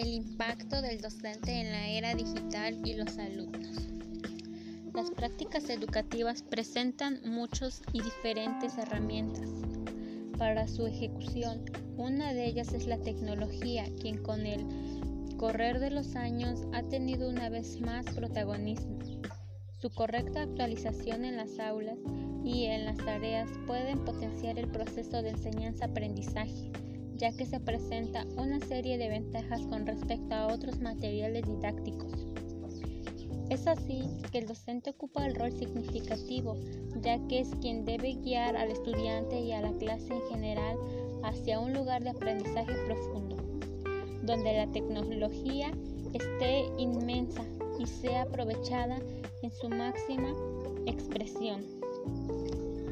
impacto del docente en la era digital y los alumnos. Las prácticas educativas presentan muchos y diferentes herramientas para su ejecución. Una de ellas es la tecnología, quien con el correr de los años ha tenido una vez más protagonismo. Su correcta actualización en las aulas y en las tareas pueden potenciar el proceso de enseñanza-aprendizaje ya que se presenta una serie de ventajas con respecto a otros materiales didácticos. Es así que el docente ocupa el rol significativo, ya que es quien debe guiar al estudiante y a la clase en general hacia un lugar de aprendizaje profundo, donde la tecnología esté inmensa y sea aprovechada en su máxima expresión.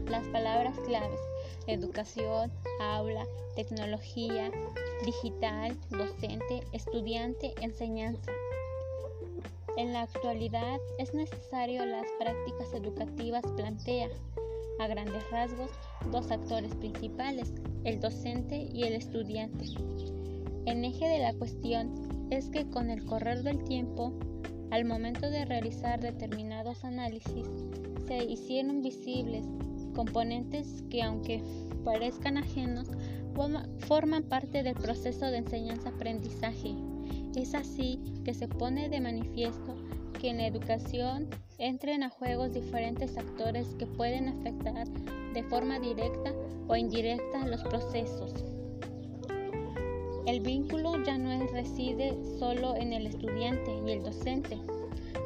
Las palabras claves educación, aula, tecnología, digital, docente, estudiante, enseñanza. En la actualidad es necesario las prácticas educativas plantea, a grandes rasgos, dos actores principales, el docente y el estudiante. El eje de la cuestión es que con el correr del tiempo, al momento de realizar determinados análisis, se hicieron visibles componentes que aunque parezcan ajenos, forman parte del proceso de enseñanza-aprendizaje. Es así que se pone de manifiesto que en la educación entren a juegos diferentes actores que pueden afectar de forma directa o indirecta los procesos. El vínculo ya no reside solo en el estudiante y el docente,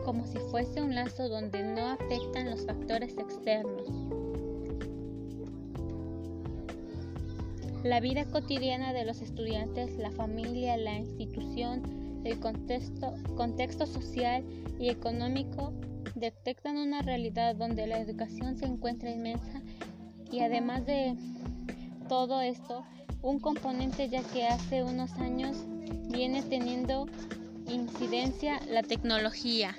como si fuese un lazo donde no afectan los factores externos. La vida cotidiana de los estudiantes, la familia, la institución, el contexto, contexto social y económico detectan una realidad donde la educación se encuentra inmensa y además de todo esto, un componente ya que hace unos años viene teniendo incidencia la tecnología.